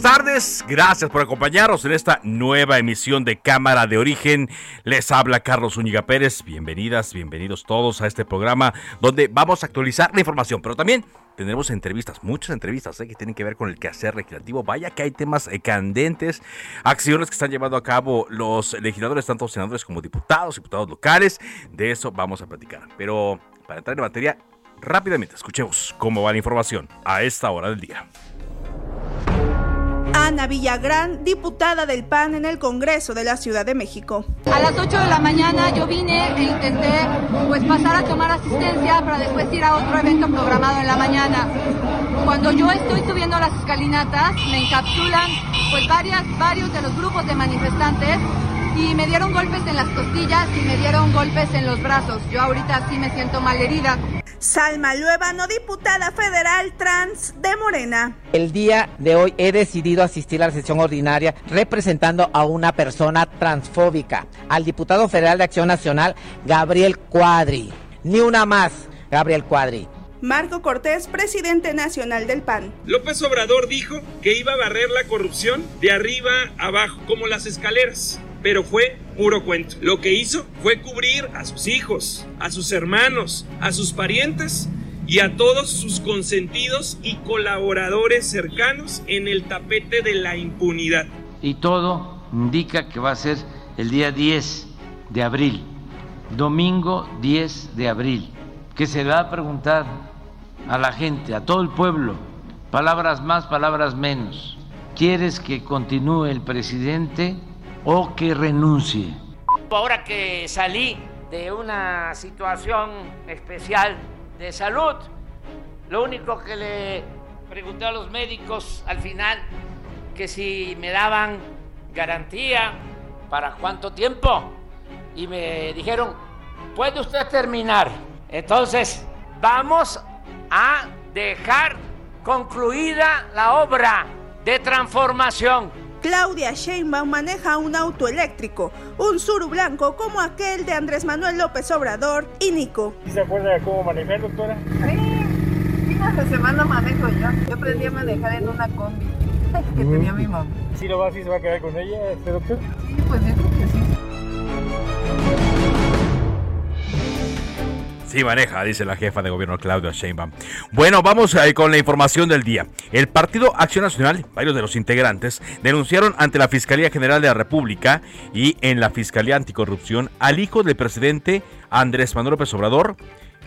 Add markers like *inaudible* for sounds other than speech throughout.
Buenas tardes, gracias por acompañarnos en esta nueva emisión de Cámara de Origen. Les habla Carlos Zúñiga Pérez. Bienvenidas, bienvenidos todos a este programa donde vamos a actualizar la información, pero también tendremos entrevistas, muchas entrevistas ¿eh? que tienen que ver con el quehacer legislativo. Vaya que hay temas eh, candentes, acciones que están llevando a cabo los legisladores, tanto senadores como diputados, diputados locales. De eso vamos a platicar. Pero para entrar en materia, rápidamente escuchemos cómo va la información a esta hora del día. Ana Villagrán, diputada del PAN en el Congreso de la Ciudad de México. A las 8 de la mañana yo vine e intenté pues pasar a tomar asistencia para después ir a otro evento programado en la mañana. Cuando yo estoy subiendo las escalinatas me encapsulan pues varias, varios de los grupos de manifestantes y me dieron golpes en las costillas y me dieron golpes en los brazos. Yo ahorita sí me siento mal herida. Salma Luevano, diputada federal trans de Morena. El día de hoy he decidido asistir a la sesión ordinaria representando a una persona transfóbica, al diputado federal de Acción Nacional, Gabriel Cuadri. Ni una más, Gabriel Cuadri. Marco Cortés, presidente nacional del PAN. López Obrador dijo que iba a barrer la corrupción de arriba abajo, como las escaleras pero fue puro cuento. Lo que hizo fue cubrir a sus hijos, a sus hermanos, a sus parientes y a todos sus consentidos y colaboradores cercanos en el tapete de la impunidad. Y todo indica que va a ser el día 10 de abril, domingo 10 de abril, que se va a preguntar a la gente, a todo el pueblo, palabras más, palabras menos. ¿Quieres que continúe el presidente? O que renuncie. Ahora que salí de una situación especial de salud, lo único que le pregunté a los médicos al final, que si me daban garantía para cuánto tiempo, y me dijeron, puede usted terminar. Entonces, vamos a dejar concluida la obra de transformación Claudia Sheinbaum maneja un auto eléctrico, un suru blanco como aquel de Andrés Manuel López Obrador y Nico. ¿Se acuerda de cómo manejar, doctora? Sí, una semana manejo yo. Yo aprendí a manejar en una combi que tenía mi mamá. ¿Sí lo va así se va a quedar con ella, este doctor? Sí, pues yo sí. Maneja, dice la jefa de gobierno Claudia Sheinbaum. Bueno, vamos con la información del día. El Partido Acción Nacional, varios de los integrantes, denunciaron ante la Fiscalía General de la República y en la Fiscalía Anticorrupción al hijo del presidente Andrés Manuel López Obrador.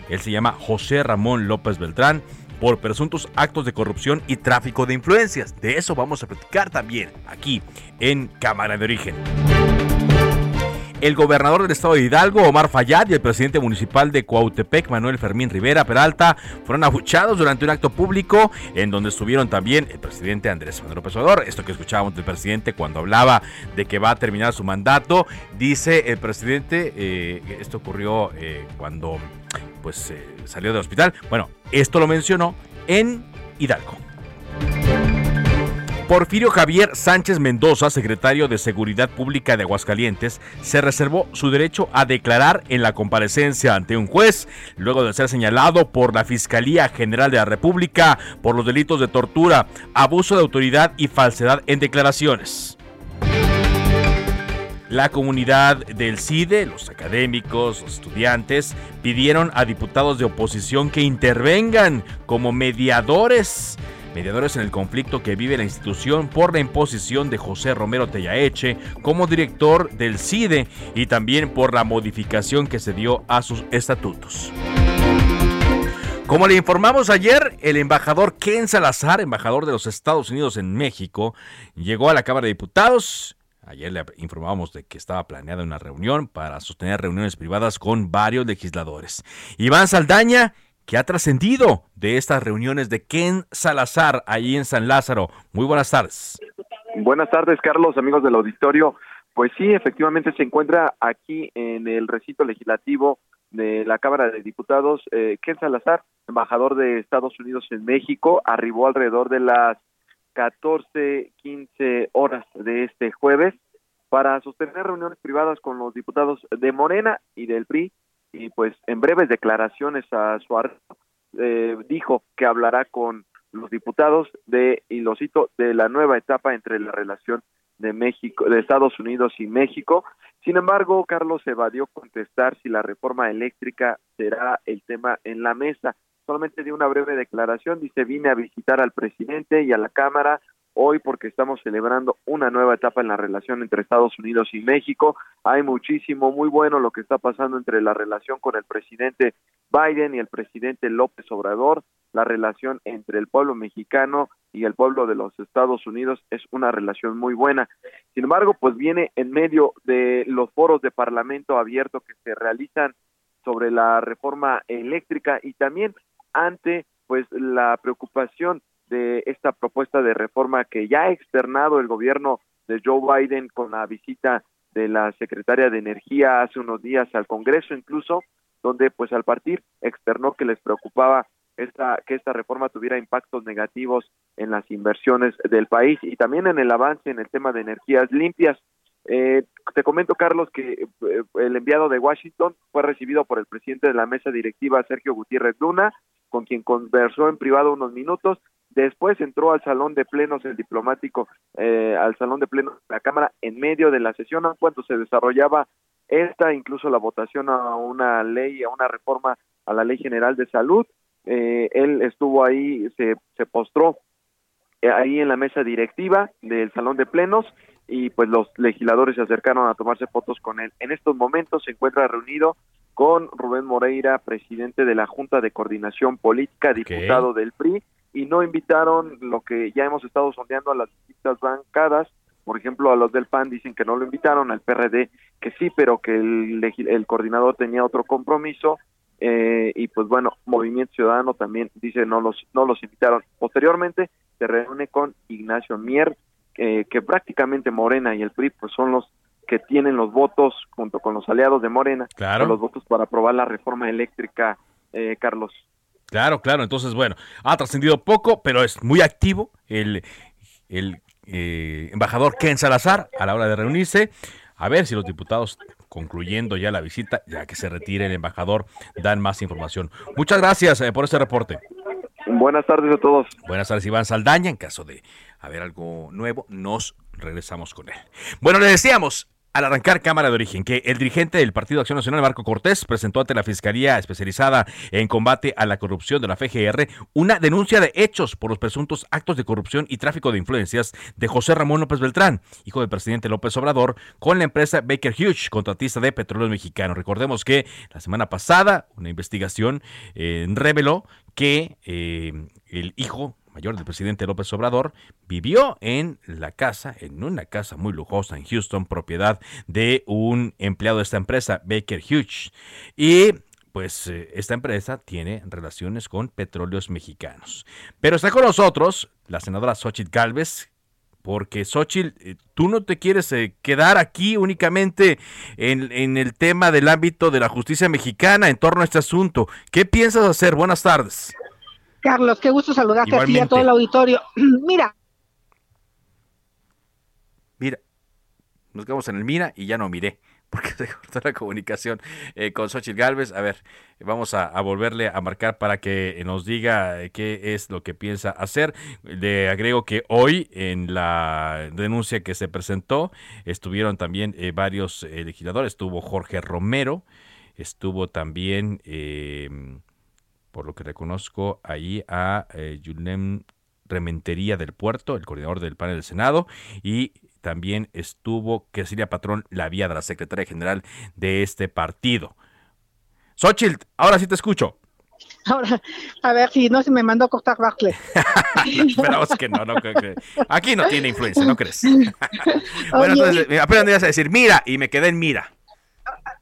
Él se llama José Ramón López Beltrán por presuntos actos de corrupción y tráfico de influencias. De eso vamos a platicar también aquí en Cámara de Origen el gobernador del estado de Hidalgo, Omar Fayad, y el presidente municipal de Cuautepec, Manuel Fermín Rivera Peralta, fueron abuchados durante un acto público en donde estuvieron también el presidente Andrés Manuel López. Esto que escuchábamos del presidente cuando hablaba de que va a terminar su mandato, dice el presidente, eh, esto ocurrió eh, cuando pues eh, salió del hospital. Bueno, esto lo mencionó en Hidalgo. Porfirio Javier Sánchez Mendoza, secretario de Seguridad Pública de Aguascalientes, se reservó su derecho a declarar en la comparecencia ante un juez, luego de ser señalado por la Fiscalía General de la República por los delitos de tortura, abuso de autoridad y falsedad en declaraciones. La comunidad del CIDE, los académicos, los estudiantes, pidieron a diputados de oposición que intervengan como mediadores mediadores en el conflicto que vive la institución por la imposición de José Romero Tellaeche como director del CIDE y también por la modificación que se dio a sus estatutos. Como le informamos ayer, el embajador Ken Salazar, embajador de los Estados Unidos en México, llegó a la Cámara de Diputados. Ayer le informábamos de que estaba planeada una reunión para sostener reuniones privadas con varios legisladores. Iván Saldaña ¿Qué ha trascendido de estas reuniones de Ken Salazar ahí en San Lázaro. Muy buenas tardes. Buenas tardes, Carlos, amigos del auditorio. Pues sí, efectivamente se encuentra aquí en el recinto legislativo de la Cámara de Diputados. Eh, Ken Salazar, embajador de Estados Unidos en México, arribó alrededor de las 14, 15 horas de este jueves para sostener reuniones privadas con los diputados de Morena y del PRI y pues en breves declaraciones a su eh, dijo que hablará con los diputados de y lo cito de la nueva etapa entre la relación de México de Estados Unidos y México. Sin embargo, Carlos evadió contestar si la reforma eléctrica será el tema en la mesa. Solamente dio una breve declaración, dice, vine a visitar al presidente y a la Cámara hoy porque estamos celebrando una nueva etapa en la relación entre Estados Unidos y México. Hay muchísimo, muy bueno lo que está pasando entre la relación con el presidente Biden y el presidente López Obrador. La relación entre el pueblo mexicano y el pueblo de los Estados Unidos es una relación muy buena. Sin embargo, pues viene en medio de los foros de parlamento abierto que se realizan sobre la reforma eléctrica y también ante pues la preocupación de esta propuesta de reforma que ya ha externado el gobierno de Joe Biden con la visita de la secretaria de Energía hace unos días al Congreso incluso, donde pues al partir externó que les preocupaba esta, que esta reforma tuviera impactos negativos en las inversiones del país y también en el avance en el tema de energías limpias. Eh, te comento, Carlos, que eh, el enviado de Washington fue recibido por el presidente de la mesa directiva, Sergio Gutiérrez Luna, con quien conversó en privado unos minutos Después entró al salón de plenos el diplomático, eh, al salón de plenos de la Cámara en medio de la sesión, cuando se desarrollaba esta, incluso la votación a una ley, a una reforma a la Ley General de Salud. Eh, él estuvo ahí, se, se postró eh, ahí en la mesa directiva del salón de plenos y pues los legisladores se acercaron a tomarse fotos con él. En estos momentos se encuentra reunido con Rubén Moreira, presidente de la Junta de Coordinación Política, diputado del PRI, y no invitaron lo que ya hemos estado sondeando a las distintas bancadas, por ejemplo, a los del PAN dicen que no lo invitaron, al PRD que sí, pero que el, el coordinador tenía otro compromiso, eh, y pues bueno, Movimiento Ciudadano también dice no los, no los invitaron. Posteriormente se reúne con Ignacio Mier, eh, que prácticamente Morena y el PRI pues son los que tienen los votos junto con los aliados de Morena, los votos para aprobar la reforma eléctrica, eh, Carlos. Claro, claro. Entonces, bueno, ha trascendido poco, pero es muy activo el, el eh, embajador Ken Salazar a la hora de reunirse. A ver si los diputados, concluyendo ya la visita, ya que se retire el embajador, dan más información. Muchas gracias eh, por este reporte. Buenas tardes a todos. Buenas tardes, Iván Saldaña. En caso de haber algo nuevo, nos regresamos con él. Bueno, le decíamos, al arrancar Cámara de Origen que el dirigente del Partido Acción Nacional, Marco Cortés, presentó ante la Fiscalía especializada en combate a la corrupción de la FGR una denuncia de hechos por los presuntos actos de corrupción y tráfico de influencias de José Ramón López Beltrán, hijo del presidente López Obrador, con la empresa Baker Hughes, contratista de Petróleos Mexicanos. Recordemos que la semana pasada una investigación eh, reveló que eh, el hijo mayor del presidente López Obrador, vivió en la casa, en una casa muy lujosa en Houston, propiedad de un empleado de esta empresa, Baker Hughes. Y pues eh, esta empresa tiene relaciones con petróleos mexicanos. Pero está con nosotros la senadora Xochitl Galvez, porque Xochitl, eh, tú no te quieres eh, quedar aquí únicamente en, en, el tema del ámbito de la justicia mexicana en torno a este asunto. ¿Qué piensas hacer? Buenas tardes. Carlos, qué gusto saludarte aquí a todo el auditorio. *clears throat* Mira. Mira, nos quedamos en el mira y ya no miré *laughs* porque se cortó la comunicación eh, con Xochitl Galvez. A ver, vamos a, volverle a marcar para que nos diga eh, qué es lo que piensa hacer. Le agrego que hoy en la denuncia que se presentó estuvieron también eh, varios legisladores. Estuvo Jorge Romero, estuvo también, por lo que reconozco, ahí a Yulem Rementería del Puerto, el coordinador del panel del Senado, y también estuvo Cecilia Patrón la de la secretaria general de este partido. Xochitl, ahora sí te escucho. Ahora, a ver si no se me mandó a cortar Barclay. *laughs* Esperamos que no, no que, Aquí no tiene influencia, ¿no crees? *laughs* bueno, entonces, apenas me ibas a decir, mira, y me quedé en mira.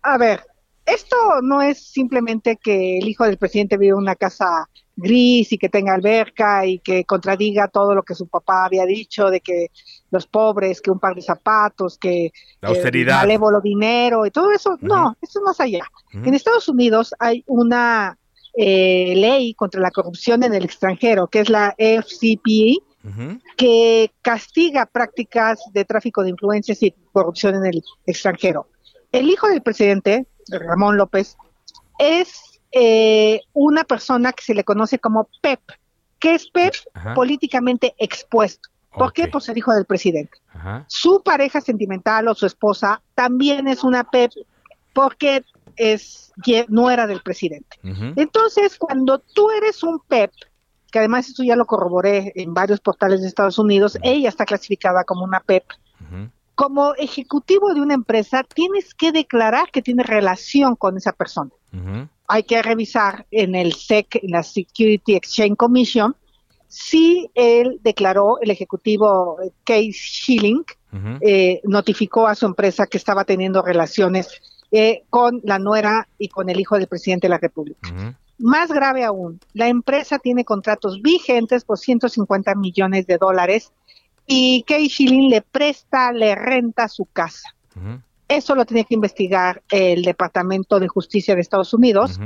A, ver, esto no es simplemente que el hijo del presidente vive en una casa gris y que tenga alberca y que contradiga todo lo que su papá había dicho de que los pobres, que un par de zapatos, que la eh, austeridad, malévolo dinero y todo eso. No, eso es más allá. En Estados Unidos hay una eh, ley contra la corrupción en el extranjero, que es la FCPE, que castiga prácticas de tráfico de influencias y corrupción en el extranjero. El hijo del presidente, Ramón López, es eh, una persona que se le conoce como PEP. que es PEP? Políticamente expuesto. ¿Por qué? Por ser hijo del presidente. Su pareja sentimental o su esposa también es una PEP porque es no era del presidente. Entonces, cuando tú eres un PEP, que además esto ya lo corroboré en varios portales de Estados Unidos, ella está clasificada como una PEP. Como ejecutivo de una empresa, tienes que declarar que tiene relación con esa persona. Hay que revisar en el SEC, en la Security Exchange Commission, si él declaró, el ejecutivo Case Schilling, eh, notificó a su empresa que estaba teniendo relaciones eh, con la nuera y con el hijo del presidente de la República. Más grave aún, la empresa tiene contratos vigentes por 150 millones de dólares y Case Schilling le presta, le renta su casa. Eso lo tiene que investigar el Departamento de Justicia de Estados Unidos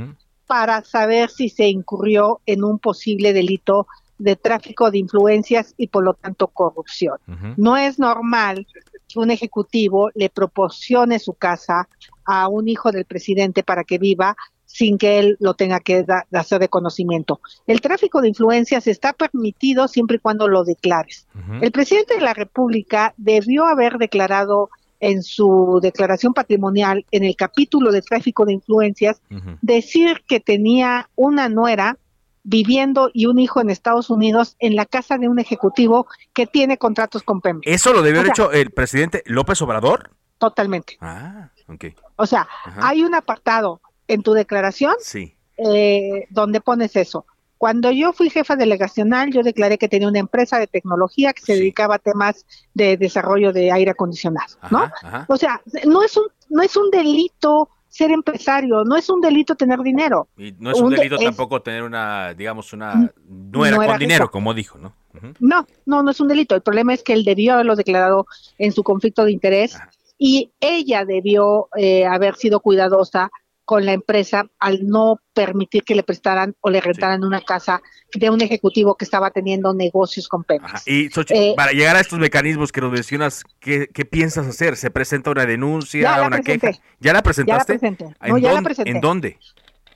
para saber si se incurrió en un posible delito de tráfico de influencias y por lo tanto corrupción. No es normal que un ejecutivo le proporcione su casa a un hijo del presidente para que viva sin que él lo tenga que hacer de conocimiento. El tráfico de influencias está permitido siempre y cuando lo declares. El presidente de la República debió haber declarado en su declaración patrimonial, en el capítulo de tráfico de influencias, decir que tenía una nuera viviendo y un hijo en Estados Unidos en la casa de un ejecutivo que tiene contratos con Pemex. ¿Eso lo debió haber hecho el presidente López Obrador? Totalmente. Ah, ok. O sea, hay un apartado en tu declaración sí. eh, donde pones eso. Cuando yo fui jefa delegacional, yo declaré que tenía una empresa de tecnología que se dedicaba a temas de desarrollo de aire acondicionado, ¿no? O sea, no es un no es un delito ser empresario, no es un delito tener dinero. Y no es un, delito tampoco tener una, digamos, una nuera, con dinero, como dijo, ¿no? No, no, no es un delito. El problema es que él debió haberlo declarado en su conflicto de interés y ella debió eh, haber sido cuidadosa con la empresa al no permitir que le prestaran o le rentaran una casa de un ejecutivo que estaba teniendo negocios con Pemex. Y eh, para llegar a estos mecanismos que nos mencionas, ¿qué, piensas hacer? ¿Se presenta una denuncia, una queja? ¿Ya la presentaste? Ya la No, ya la presenté. ¿En dónde?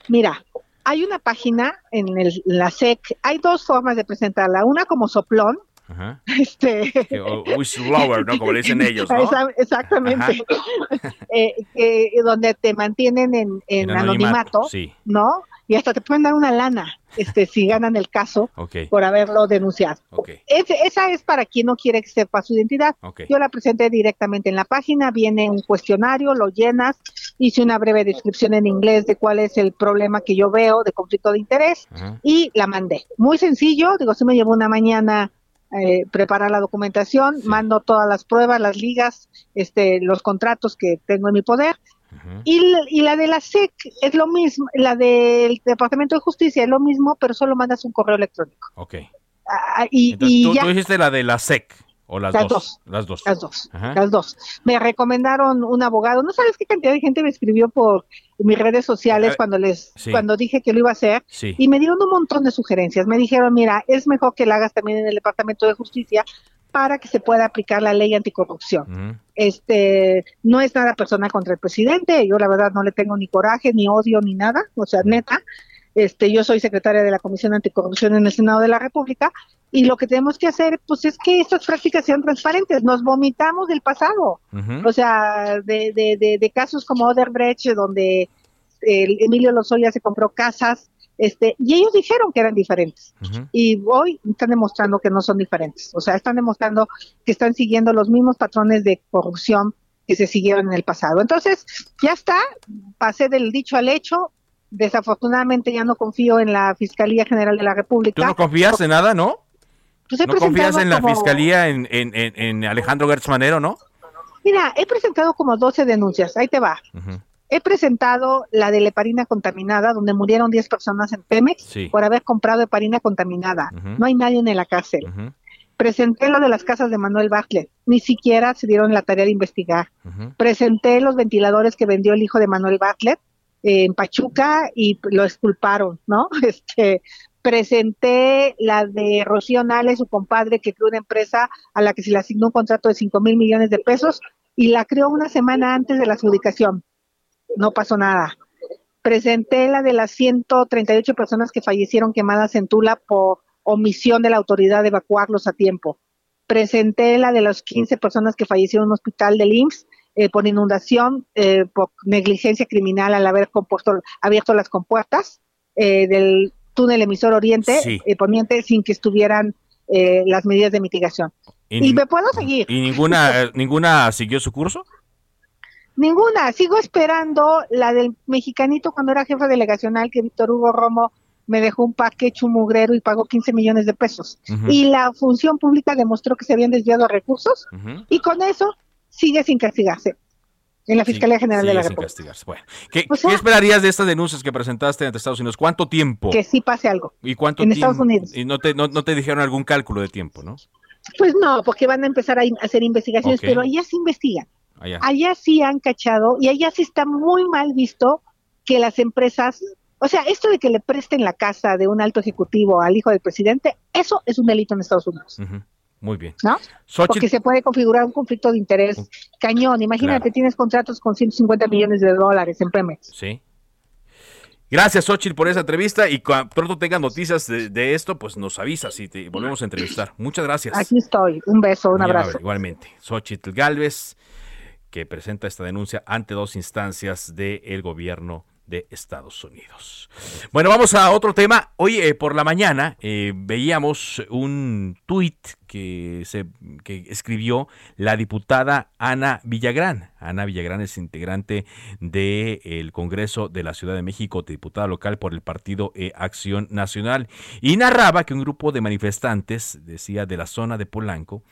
Mira, hay una página en el, la SEC, hay dos formas de presentarla, una como soplón, este... whistleblower, ¿no? Como le dicen *laughs* ellos, ¿no? Exactamente. *laughs* Eh, donde te mantienen en, anonimato, ¿no? Y hasta te pueden dar una lana este, si ganan el caso por haberlo denunciado. esa es para quien no quiere que sepa su identidad. Yo la presenté directamente en la página, viene un cuestionario, lo llenas, hice una breve descripción en inglés de cuál es el problema que yo veo de conflicto de interés y la mandé. Muy sencillo, digo, sí me llevó una mañana eh, preparar la documentación, mando todas las pruebas, las ligas, este, los contratos que tengo en mi poder. y, la de la SEC es lo mismo, la del Departamento de Justicia es lo mismo, pero solo mandas un correo electrónico. Ok. Ah, y, tú, tú, dijiste la de la SEC. ¿O las, dos? Las dos. Las dos. Las dos. Me recomendaron un abogado. No sabes qué cantidad de gente me escribió por mis redes sociales cuando les cuando dije que lo iba a hacer y me dieron un montón de sugerencias. Me dijeron, mira, es mejor que la hagas también en el Departamento de Justicia para que se pueda aplicar la ley anticorrupción. Este, no es nada personal contra el presidente, yo la verdad no le tengo ni coraje, ni odio, ni nada, o sea, neta, este, yo soy secretaria de la Comisión Anticorrupción en el Senado de la República y lo que tenemos que hacer, pues, es que estas prácticas sean transparentes. Nos vomitamos del pasado, o sea, de, de, de, de casos como Oderbrecht, donde el Emilio Lozoya se compró casas este, y ellos dijeron que eran diferentes. Y hoy están demostrando que no son diferentes. O sea, están demostrando que están siguiendo los mismos patrones de corrupción que se siguieron en el pasado. Entonces, ya está, pasé del dicho al hecho. Desafortunadamente ya no confío en la Fiscalía General de la República. ¿Tú no confías en nada, no? Pues ¿No confías en la Fiscalía, en, en, en, Alejandro Gertz Manero, no? Mira, he presentado como 12 denuncias. Ahí te va. He presentado la de la heparina contaminada, donde murieron 10 personas en Pemex por haber comprado heparina contaminada. No hay nadie en la cárcel. Presenté lo de las casas de Manuel Bartlett. Ni siquiera se dieron la tarea de investigar. Presenté los ventiladores que vendió el hijo de Manuel Bartlett en Pachuca y lo exculparon, ¿no? *laughs* Este, presenté la de Rocío Nale, su compadre, que creó una empresa a la que se le asignó un contrato de 5 mil millones de pesos y la creó una semana antes de la adjudicación no pasó nada. Presenté la de las 138 personas que fallecieron quemadas en Tula por omisión de la autoridad de evacuarlos a tiempo. Presenté la de las 15 personas que fallecieron en un hospital del IMSS eh, por inundación, eh, por negligencia criminal al haber compuesto, abierto las compuertas eh, del túnel emisor oriente poniente sin que estuvieran las medidas de mitigación. Y, me puedo seguir. ¿Y ninguna, ninguna siguió su curso? Ninguna, sigo esperando la del mexicanito cuando era jefe delegacional que Víctor Hugo Romo me dejó un paquete chumugrero y pagó 15 millones de pesos. Y la función pública demostró que se habían desviado recursos y con eso sigue sin castigarse en la Fiscalía General de la República. Bueno, ¿qué, esperarías de estas denuncias que presentaste ante Estados Unidos? ¿Cuánto tiempo? Que sí pase algo. ¿Y cuánto en tiempo? Estados Unidos. Y no te, no, te dijeron algún cálculo de tiempo, ¿no? Pues no, porque van a empezar a hacer investigaciones, pero ya se investigan. Allá. sí han cachado y allá sí está muy mal visto que las empresas, o sea, esto de que le presten la casa de un alto ejecutivo al hijo del presidente, eso es un delito en Estados Unidos. Muy bien. ¿No? Porque se puede configurar un conflicto de interés cañón. Imagínate, tienes contratos con 150 millones de dólares en Pemex. Sí. Gracias, Xochitl, por esa entrevista y cuando pronto tengas noticias de, esto, pues nos avisas y te volvemos a entrevistar. Muchas gracias. Aquí estoy. Un beso, un abrazo. Igualmente. Xochitl Galvez que presenta esta denuncia ante dos instancias del gobierno de Estados Unidos. Bueno, vamos a otro tema. Hoy eh, por la mañana eh, veíamos un tuit que, se, que escribió la diputada Ana Villagrán. Ana Villagrán es integrante del Congreso de la Ciudad de México, diputada local por el partido eh, Acción Nacional, y narraba que un grupo de manifestantes, decía, de la zona de Polanco,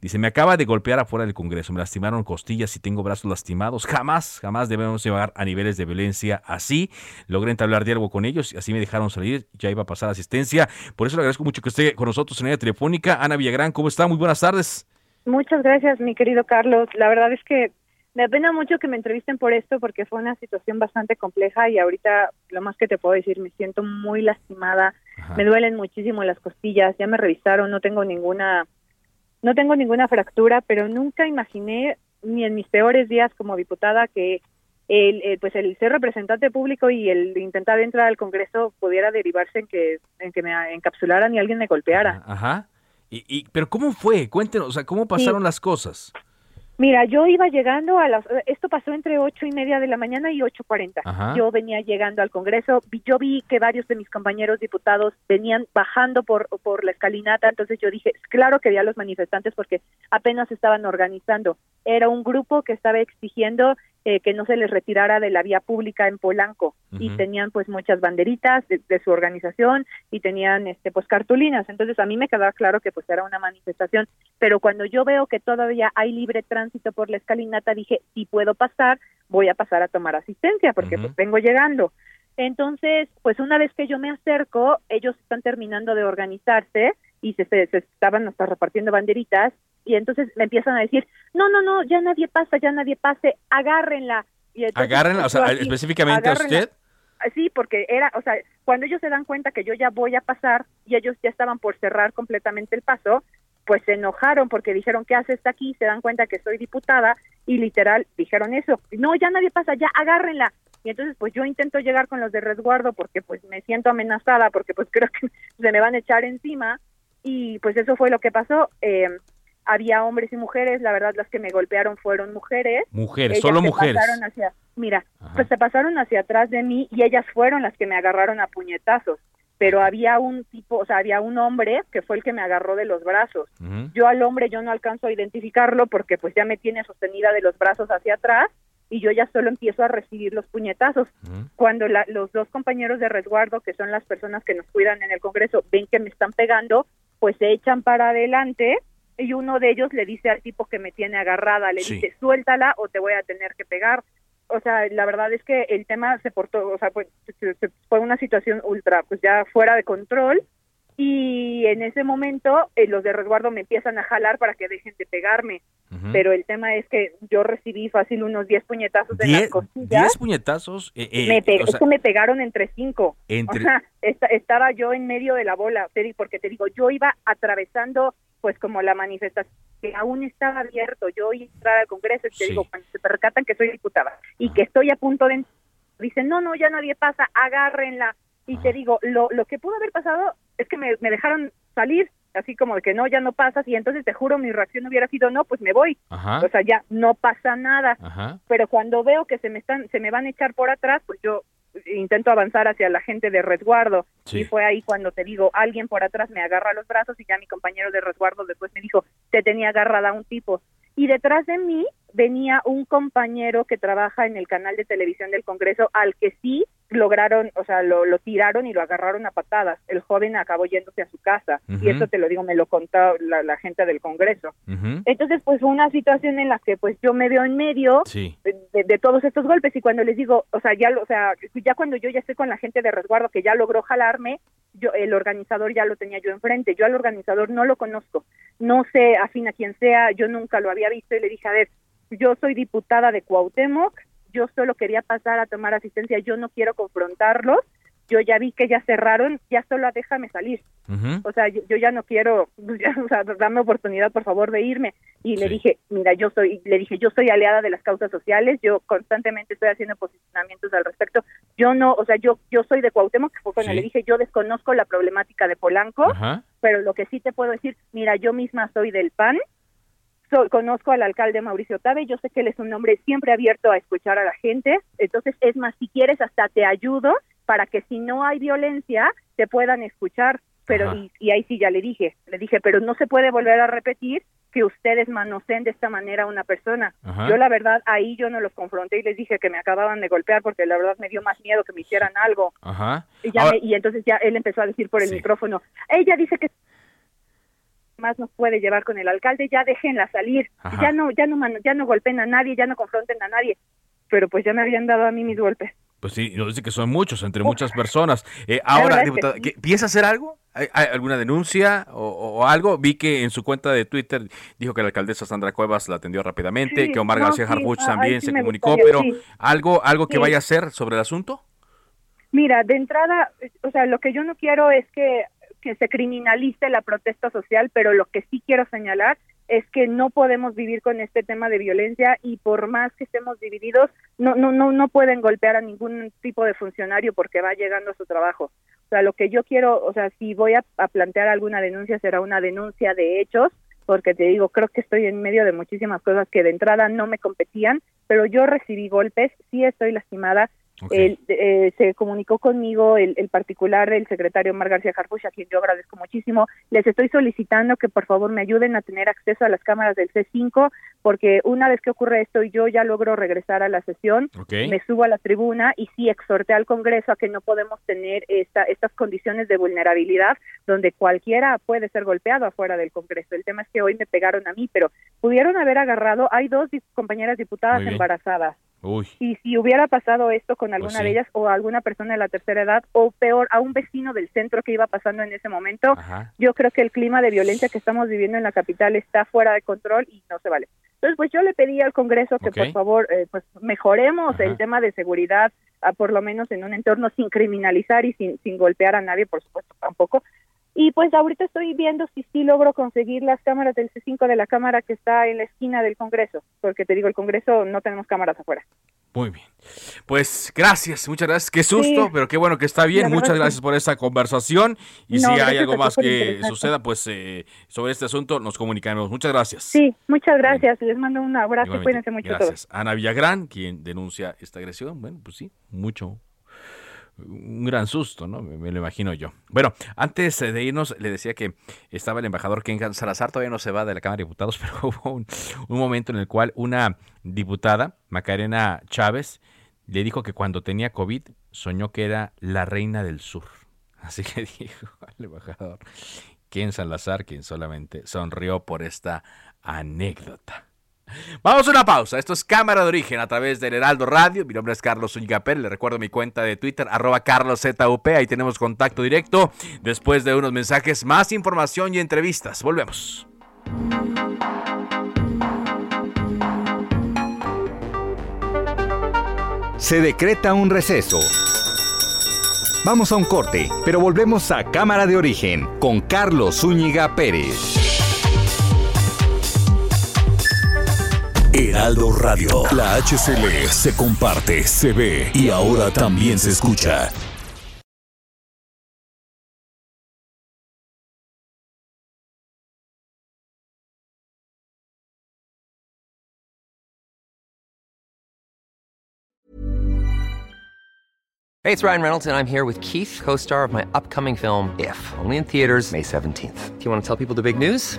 Dice, me acaba de golpear afuera del Congreso, me lastimaron costillas y tengo brazos lastimados. Jamás, jamás debemos llevar a niveles de violencia así. Logré entablar diálogo con ellos y así me dejaron salir. Ya iba a pasar asistencia. Por eso le agradezco mucho que esté con nosotros en la telefónica. Ana Villagrán, ¿cómo está? Muy buenas tardes. Muchas gracias, mi querido Carlos. La verdad es que me apena mucho que me entrevisten por esto porque fue una situación bastante compleja y ahorita lo más que te puedo decir, me siento muy lastimada, me duelen muchísimo las costillas, ya me revisaron, no tengo ninguna no tengo ninguna fractura, pero nunca imaginé ni en mis peores días como diputada que el, pues el ser representante público y el intentar entrar al Congreso pudiera derivarse en que en que me encapsularan y alguien me golpeara. Ajá. Y, y pero cómo fue? Cuéntenos, o sea, cómo pasaron las cosas. Mira, yo iba llegando a las, esto pasó entre ocho y media de la mañana y ocho cuarenta. Yo venía llegando al Congreso, yo vi que varios de mis compañeros diputados venían bajando por, por la escalinata, entonces yo dije, claro que vi a los manifestantes porque apenas estaban organizando. Era un grupo que estaba exigiendo eh, que no se les retirara de la vía pública en Polanco. Y tenían pues muchas banderitas de, su organización y tenían este pues cartulinas. Entonces a mí me quedaba claro que pues era una manifestación. Pero cuando yo veo que todavía hay libre tránsito por la escalinata dije si puedo pasar voy a pasar a tomar asistencia porque pues vengo llegando. Entonces pues una vez que yo me acerco ellos están terminando de organizarse y se, se, estaban hasta repartiendo banderitas y entonces me empiezan a decir, no, no, no, ya nadie pasa, ya nadie pase, agárrenla. Y agárrenla, o sea, específicamente a usted. Sí, porque era, o sea, cuando ellos se dan cuenta que yo ya voy a pasar y ellos ya estaban por cerrar completamente el paso, pues se enojaron porque dijeron, ¿qué hace esta aquí? Se dan cuenta que soy diputada y literal dijeron eso. No, ya nadie pasa, ya agárrenla. Y entonces pues yo intento llegar con los de resguardo porque pues me siento amenazada, porque pues *laughs* creo que se me van a echar encima. Y pues eso fue lo que pasó. Eh, había hombres y mujeres, la verdad las que me golpearon fueron mujeres. Mujeres, solo mujeres. Pasaron hacia, mira, pues se pasaron hacia atrás de mí y ellas fueron las que me agarraron a puñetazos pero había un tipo, o sea, había un hombre que fue el que me agarró de los brazos. Yo al hombre yo no alcanzo a identificarlo porque pues ya me tiene sostenida de los brazos hacia atrás y yo ya solo empiezo a recibir los puñetazos. Cuando los dos compañeros de resguardo, que son las personas que nos cuidan en el Congreso, ven que me están pegando, pues se echan para adelante y uno de ellos le dice al tipo que me tiene agarrada, le dice, suéltala o te voy a tener que pegar o sea, la verdad es que el tema se portó, o sea, fue una situación ultra, pues ya fuera de control y en ese momento eh, los de resguardo me empiezan a jalar para que dejen de pegarme. Pero el tema es que yo recibí fácil unos 10 puñetazos de las costillas. ¿10 puñetazos? Eh, eh, me es que me pegaron entre cinco. O sea, estaba yo en medio de la bola, porque te digo, yo iba atravesando pues como la manifestación que aún estaba abierto, yo a entrar al Congreso y te digo, cuando se percatan que soy diputada y que estoy a punto de... Dicen, no, no, ya nadie pasa, agárrenla. Y te digo, lo, lo que pudo haber pasado es que me, me dejaron salir, así como de que no, ya no pasas, y entonces te juro, mi reacción hubiera sido, no, pues me voy. O sea, ya no pasa nada. Pero cuando veo que se me están, se me van a echar por atrás, pues yo intento avanzar hacia la gente de resguardo y fue ahí cuando te digo, alguien por atrás me agarra los brazos y ya mi compañero de resguardo después me dijo, te tenía agarrada un tipo. Y detrás de mí venía un compañero que trabaja en el canal de televisión del Congreso al que sí lograron, o sea, lo, tiraron y lo agarraron a patadas. El joven acabó yéndose a su casa. Y eso te lo digo, me lo contó la, gente del Congreso. Entonces, pues fue una situación en la que pues yo me veo en medio de, todos estos golpes. Y cuando les digo, o sea, ya, o sea, ya cuando yo ya estoy con la gente de resguardo que ya logró jalarme, yo el organizador ya lo tenía yo enfrente. Yo al organizador no lo conozco, no sé afín a quien sea, yo nunca lo había visto. Y le dije, a ver, yo soy diputada de Cuauhtémoc, yo solo quería pasar a tomar asistencia, yo no quiero confrontarlos, yo ya vi que ya cerraron, ya solo déjame salir. O sea, yo, ya no quiero, ya, o sea, dame oportunidad, por favor, de irme. Y le dije, mira, yo soy, le dije, yo soy aliada de las causas sociales, yo constantemente estoy haciendo posicionamientos al respecto. Yo no, o sea, yo, yo soy de Cuauhtémoc, que fue cuando le dije, yo desconozco la problemática de Polanco, pero lo que sí te puedo decir, mira, yo misma soy del PAN, conozco al alcalde Mauricio Tabe, yo sé que él es un hombre siempre abierto a escuchar a la gente, entonces es más, si quieres hasta te ayudo para que si no hay violencia te puedan escuchar, pero y, ahí sí ya le dije, le dije, pero no se puede volver a repetir que ustedes manoseen de esta manera a una persona. Yo la verdad ahí yo no los confronté y les dije que me acababan de golpear porque la verdad me dio más miedo que me hicieran algo. Y, entonces ya él empezó a decir por el micrófono, ella dice que más nos puede llevar con el alcalde, ya déjenla salir, ya no, ya no, ya no golpeen a nadie, ya no confronten a nadie, pero pues ya me habían dado a mí mis golpes. Pues sí, nos dice que son muchos, entre muchas personas. Eh, ahora, diputada, ¿piensa hacer algo? ¿Hay, alguna denuncia o, algo? Vi que en su cuenta de Twitter dijo que la alcaldesa Sandra Cuevas la atendió rápidamente, que Omar García Harbuch también se comunicó, pero ¿algo, algo que vaya a hacer sobre el asunto? Mira, de entrada, o sea, lo que yo no quiero es que que se criminalice la protesta social, pero lo que sí quiero señalar es que no podemos vivir con este tema de violencia y por más que estemos divididos, no no no no pueden golpear a ningún tipo de funcionario porque va llegando a su trabajo. O sea, lo que yo quiero, o sea, si voy a, a plantear alguna denuncia será una denuncia de hechos, porque te digo, creo que estoy en medio de muchísimas cosas que de entrada no me competían, pero yo recibí golpes, sí estoy lastimada, eh, se comunicó conmigo el, particular del secretario Mar García Harfuch, a quien yo agradezco muchísimo. Les estoy solicitando que por favor me ayuden a tener acceso a las cámaras del C5, porque una vez que ocurre esto y yo ya logro regresar a la sesión, me subo a la tribuna y sí exhorté al Congreso a que no podemos tener esta, estas condiciones de vulnerabilidad donde cualquiera puede ser golpeado afuera del Congreso. El tema es que hoy me pegaron a mí, pero pudieron haber agarrado, hay dos compañeras diputadas embarazadas. Y si hubiera pasado esto con pues alguna de ellas o alguna persona de la tercera edad o peor a un vecino del centro que iba pasando en ese momento, yo creo que el clima de violencia que estamos viviendo en la capital está fuera de control y no se vale. Entonces, pues yo le pedí al Congreso que por favor eh, pues mejoremos el tema de seguridad, a por lo menos en un entorno sin criminalizar y sin, sin golpear a nadie, por supuesto, tampoco, Y pues ahorita estoy viendo si sí logro conseguir las cámaras del C5 de la cámara que está en la esquina del Congreso, porque te digo, el Congreso no tenemos cámaras afuera. Muy bien. Pues gracias, muchas gracias. Qué susto, pero qué bueno que está bien. Muchas gracias por esta conversación. Y si hay algo más que suceda, pues eh, sobre este asunto nos comunicamos. Muchas gracias. Sí, muchas gracias. Les mando un abrazo. Cuídense mucho. Gracias. Ana Villagrán, quien denuncia esta agresión. Bueno, pues sí, mucho, un gran susto, ¿no? Me, lo imagino yo. Bueno, antes de irnos, le decía que estaba el embajador Ken Salazar, todavía no se va de la Cámara de Diputados, *laughs* pero hubo un, momento en el cual una diputada, Macarena Chávez, le dijo que cuando tenía COVID soñó que era la reina del sur. *laughs* Así que *laughs* dijo al embajador Ken Salazar, quien solamente sonrió por esta anécdota. Vamos a una pausa. Esto es Cámara de Origen a través del Heraldo Radio. Mi nombre es Carlos Zúñiga Pérez. Le recuerdo mi cuenta de Twitter, arroba carloszup. Ahí tenemos contacto directo. Después de unos mensajes, más información y entrevistas. Volvemos. Se decreta un receso. Vamos a un corte, pero volvemos a Cámara de Origen con Carlos Zúñiga Pérez. Heraldo Radio. La HCL se comparte, se ve y ahora también se escucha. Hey, it's Ryan Reynolds, and I'm here with Keith, co star of my upcoming film, If, only in theaters, May 17th. Do you want to tell people the big news?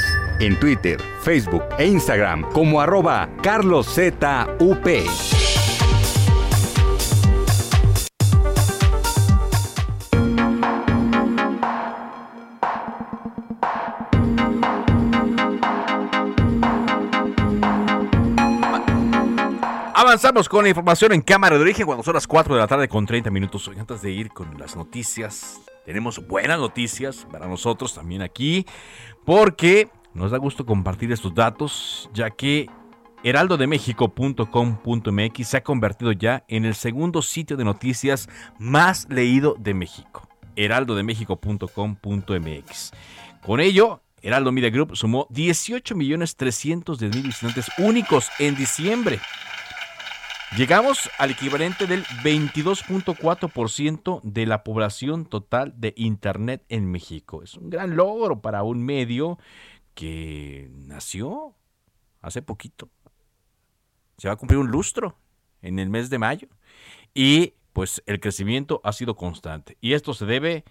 en Twitter, Facebook e Instagram como arroba carloszup. Avanzamos con la información en cámara de origen cuando son las 4 de la tarde con 30 minutos. Antes de ir con las noticias, tenemos buenas noticias para nosotros también aquí, porque nos da gusto compartir estos datos, ya que heraldodemexico.com.mx se ha convertido ya en el segundo sitio de noticias más leído de México. heraldodemexico.com.mx. Con ello, Heraldo Media Group sumó 18 millones 300 de mil visitantes únicos en diciembre. Llegamos al equivalente del 22.4% de la población total de Internet en México. Es un gran logro para un medio que nació hace poquito. Se va a cumplir un lustro en el mes de mayo. Y pues el crecimiento ha sido constante. Y esto se debe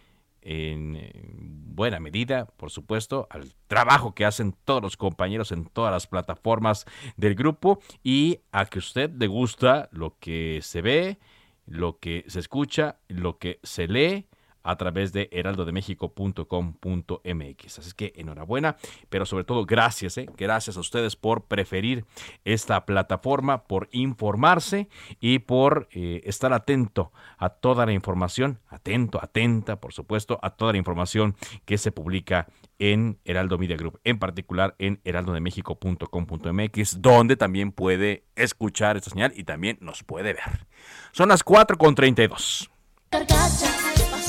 en buena medida, por supuesto, al trabajo que hacen todos los compañeros en todas las plataformas del grupo y a que usted le gusta lo que se ve, lo que se escucha, lo que se lee a través de heraldodemexico.com.mx. Así que enhorabuena, pero sobre todo gracias, ¿eh? gracias a ustedes por preferir esta plataforma, por informarse y por eh, estar atento a toda la información, atento, atenta, por supuesto, a toda la información que se publica en Heraldo Media Group, en particular en heraldodemexico.com.mx, donde también puede escuchar esta señal y también nos puede ver. Son las 4 con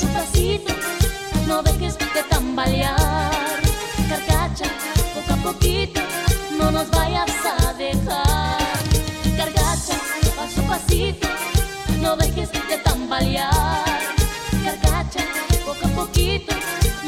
32 no dejes de tambalear. Carcacha, poco a poquito, no nos vayas a dejar. Carcacha, paso a pasito, no dejes de tambalear. Carcacha, poco a poquito,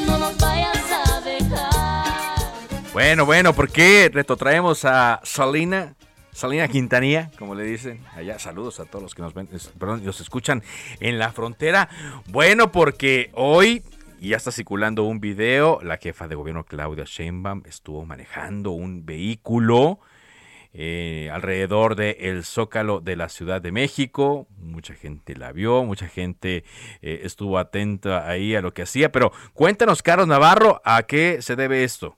no nos vayas a dejar. Bueno, bueno, ¿por qué retrotraemos a Salina? Salina Quintanilla, como le dicen allá. Saludos a todos los que nos ven, perdón, nos escuchan en la frontera. Bueno, porque hoy ya está circulando un video. La jefa de gobierno Claudia Sheinbaum estuvo manejando un vehículo eh, alrededor del el Zócalo de la Ciudad de México. Mucha gente la vio, mucha gente eh, estuvo atenta ahí a lo que hacía. Pero cuéntanos, Carlos Navarro, ¿a qué se debe esto?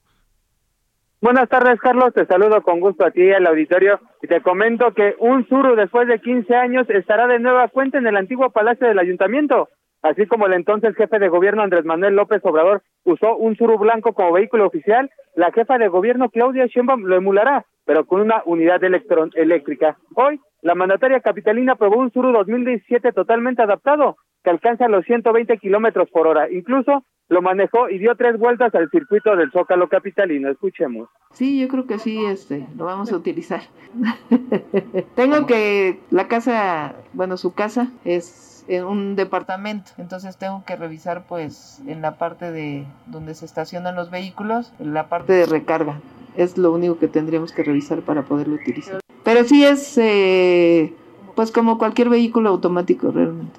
Buenas tardes, Carlos. Te saludo con gusto a ti y al auditorio y te comento que un Suru después de 15 años estará de nueva cuenta en el antiguo Palacio del Ayuntamiento. Así como el entonces jefe de gobierno Andrés Manuel López Obrador usó un Suru blanco como vehículo oficial, la jefa de gobierno Claudia Sheinbaum lo emulará, pero con una unidad eléctrica. Hoy, la mandataria capitalina aprobó un Suru 2017 totalmente adaptado, que alcanza los 120 kilómetros por hora. Incluso lo manejó y dio tres vueltas al circuito del Zócalo capitalino. Escuchemos. Sí, yo creo que sí, este, lo vamos a utilizar. *laughs* Tengo que la casa, bueno, su casa es en un departamento, entonces tengo que revisar pues en la parte de donde se estacionan los vehículos, en la parte de recarga. Es lo único que tendríamos que revisar para poderlo utilizar. Pero sí es eh, pues como cualquier vehículo automático realmente.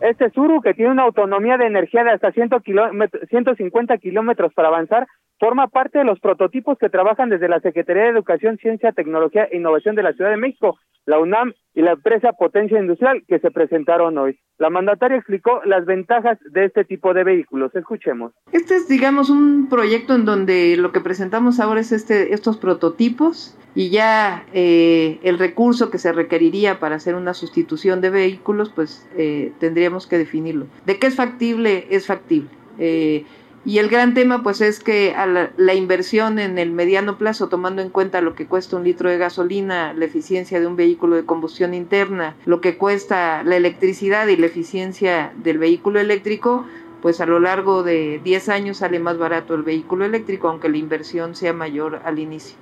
Este Suru, que tiene una autonomía de energía de hasta 150 kilómetros para avanzar, forma parte de los prototipos que trabajan desde la Secretaría de Educación, Ciencia, Tecnología e Innovación de la Ciudad de México, la UNAM y la empresa Potencia Industrial que se presentaron hoy. La mandataria explicó las ventajas de este tipo de vehículos. Escuchemos. Este es, digamos, un proyecto en donde lo que presentamos ahora es este, estos prototipos y ya eh, el recurso que se requeriría para hacer una sustitución de vehículos, pues eh, tendríamos que definirlo. ¿De qué es factible? Es factible. Eh, y el gran tema pues es que a la, inversión en el mediano plazo, tomando en cuenta lo que cuesta un litro de gasolina, la eficiencia de un vehículo de combustión interna, lo que cuesta la electricidad y la eficiencia del vehículo eléctrico, pues a lo largo de 10 años sale más barato el vehículo eléctrico, aunque la inversión sea mayor al inicio.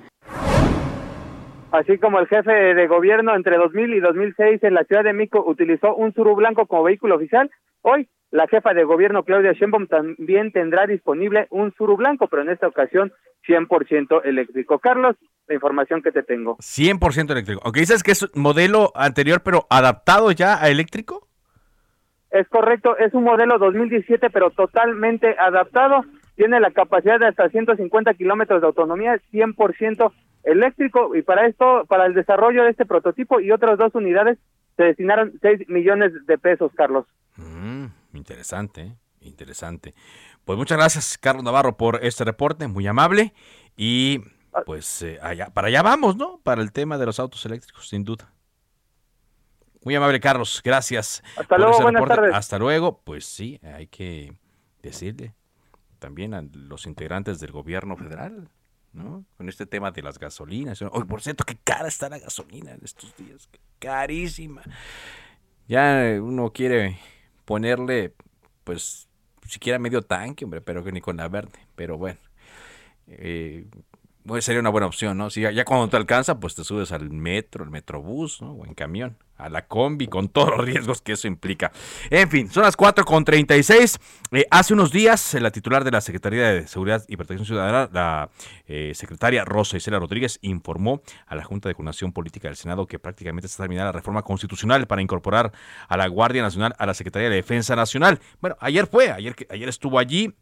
Así como el jefe de gobierno entre 2000 y 2006 en la Ciudad de México utilizó un Suru blanco como vehículo oficial, hoy la jefa de gobierno Claudia Sheinbaum también tendrá disponible un Suru blanco, pero en esta ocasión 100% eléctrico. Carlos, la información que te tengo. 100% eléctrico. Aunque dices que es modelo anterior, pero adaptado ya a eléctrico. Es correcto, es un modelo 2017, pero totalmente adaptado. Tiene la capacidad de hasta 150 kilómetros de autonomía, 100% eléctrico. Y para esto, para el desarrollo de este prototipo y otras dos unidades, se destinaron 6 millones de pesos, Carlos. Interesante, interesante. Pues muchas gracias, Carlos Navarro, por este reporte, muy amable. Y pues eh, allá, para allá vamos, ¿no? Para el tema de los autos eléctricos, sin duda. Muy amable, Carlos, gracias. Hasta luego, buenas tardes. Hasta luego, pues sí, hay que decirle también a los integrantes del gobierno federal, ¿no? Con este tema de las gasolinas. Hoy, por cierto, qué cara está la gasolina en estos días, carísima. Ya uno quiere ponerle, pues, siquiera medio tanque, hombre, pero que ni con la verde. Pero bueno, eh, sería una buena opción, ¿no? Si ya, cuando te alcanza, pues te subes al metro, el metrobús, ¿no? O en camión a la combi con *laughs* todos los riesgos que eso implica. En fin, son las 4.36. Eh, hace unos días, la titular de la Secretaría de Seguridad y Protección Ciudadana, la eh, secretaria Rosa Isela Rodríguez, informó a la Junta de Coordinación Política del Senado que prácticamente está terminada la reforma constitucional para incorporar a la Guardia Nacional a la Secretaría de Defensa Nacional. Bueno, ayer fue, ayer, ayer estuvo allí